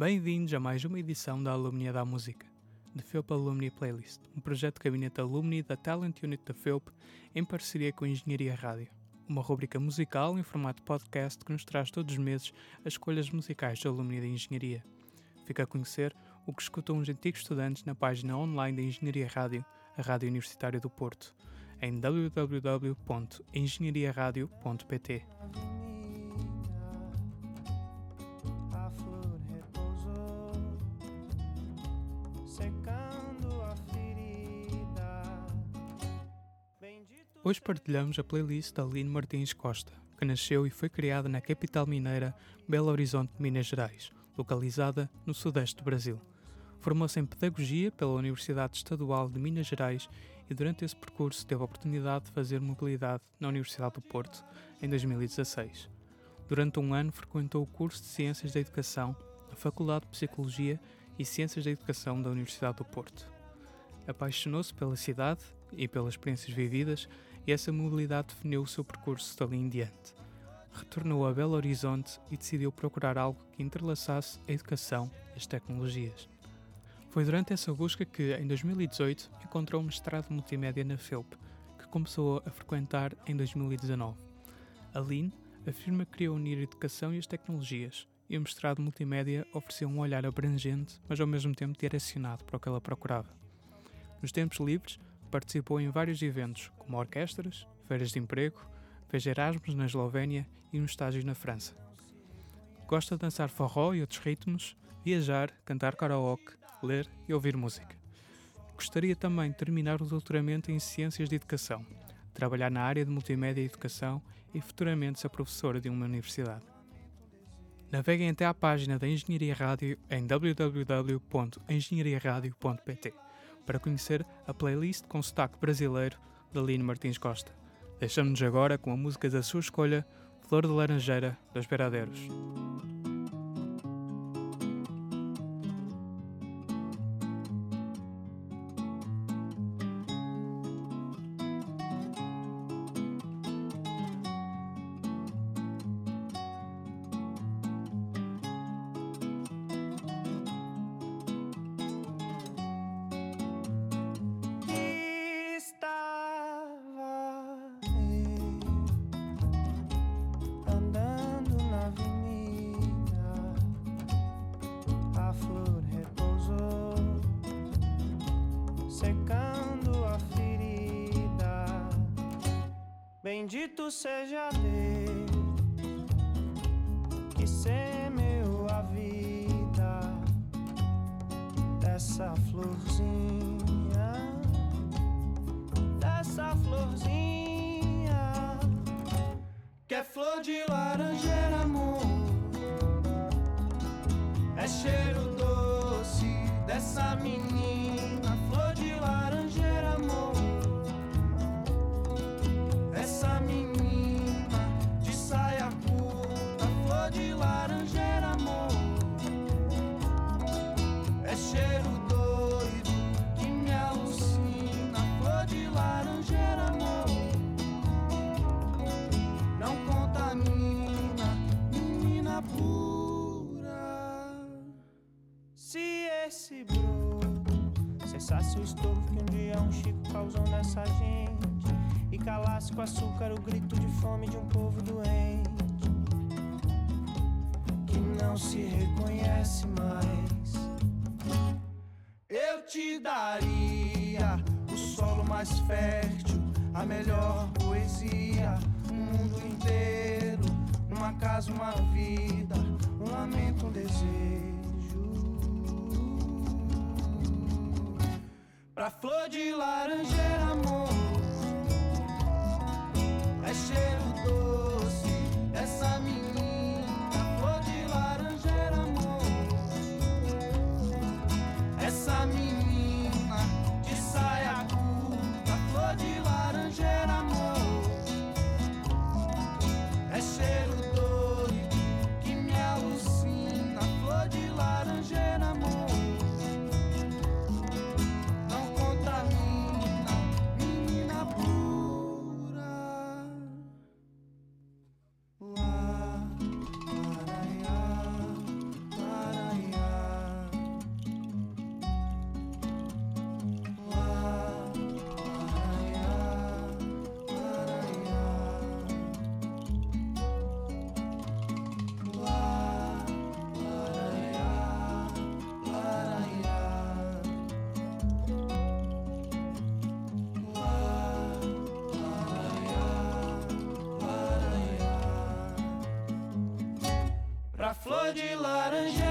Bem-vindos a mais uma edição da Alumnia da Música, The FEUP Alumni Playlist, um projeto de gabinete alumni da Talent Unit da FEUP em parceria com a Engenharia Rádio. Uma rubrica musical em formato podcast que nos traz todos os meses as escolhas musicais da alumni da Engenharia. Fica a conhecer o que escutam os antigos estudantes na página online da Engenharia Rádio, a Rádio Universitária do Porto, em www.engenhariaradio.pt. Hoje partilhamos a playlist da Aline Martins Costa, que nasceu e foi criada na capital mineira Belo Horizonte, Minas Gerais, localizada no sudeste do Brasil. Formou-se em Pedagogia pela Universidade Estadual de Minas Gerais e durante esse percurso teve a oportunidade de fazer mobilidade na Universidade do Porto em 2016. Durante um ano frequentou o curso de Ciências da Educação na Faculdade de Psicologia e Ciências da Educação da Universidade do Porto. Apaixonou-se pela cidade e pelas experiências vividas e essa mobilidade definiu o seu percurso dali em diante. Retornou a Belo Horizonte e decidiu procurar algo que entrelaçasse a educação e as tecnologias. Foi durante essa busca que, em 2018, encontrou um mestrado multimédia na FEUP, que começou a frequentar em 2019. Aline afirma que queria unir a educação e as tecnologias, e o mestrado multimédia ofereceu um olhar abrangente, mas ao mesmo tempo direcionado para o que ela procurava. Nos tempos livres, participou em vários eventos, como orquestras, feiras de emprego, fez Erasmus na Eslovénia e um estágio na França. Gosta de dançar forró e outros ritmos, viajar, cantar karaoke, ler e ouvir música. Gostaria também de terminar o doutoramento em Ciências de Educação, trabalhar na área de Multimédia e Educação e futuramente ser professora de uma universidade. Naveguem até à página da Engenharia Rádio em www.engenhariaradio.pt para conhecer a playlist com sotaque brasileiro da Lino Martins Costa. Deixamos-nos agora com a música da sua escolha, Flor de Laranjeira, dos Beradeiros. Secando a ferida. Bendito seja Deus que semeou a vida dessa florzinha dessa florzinha que é flor de laranjeira, amor. É cheiro doce dessa menina, cessasse o estouro que um dia um Chico causou nessa gente e calasse com açúcar o grito de fome de um povo doente que não se reconhece mais. Eu te daria o solo mais fértil, a melhor poesia, o mundo inteiro, numa casa, uma vida, um lamento, um desejo. Flor de laranjeira, amor, flor de laranjeira,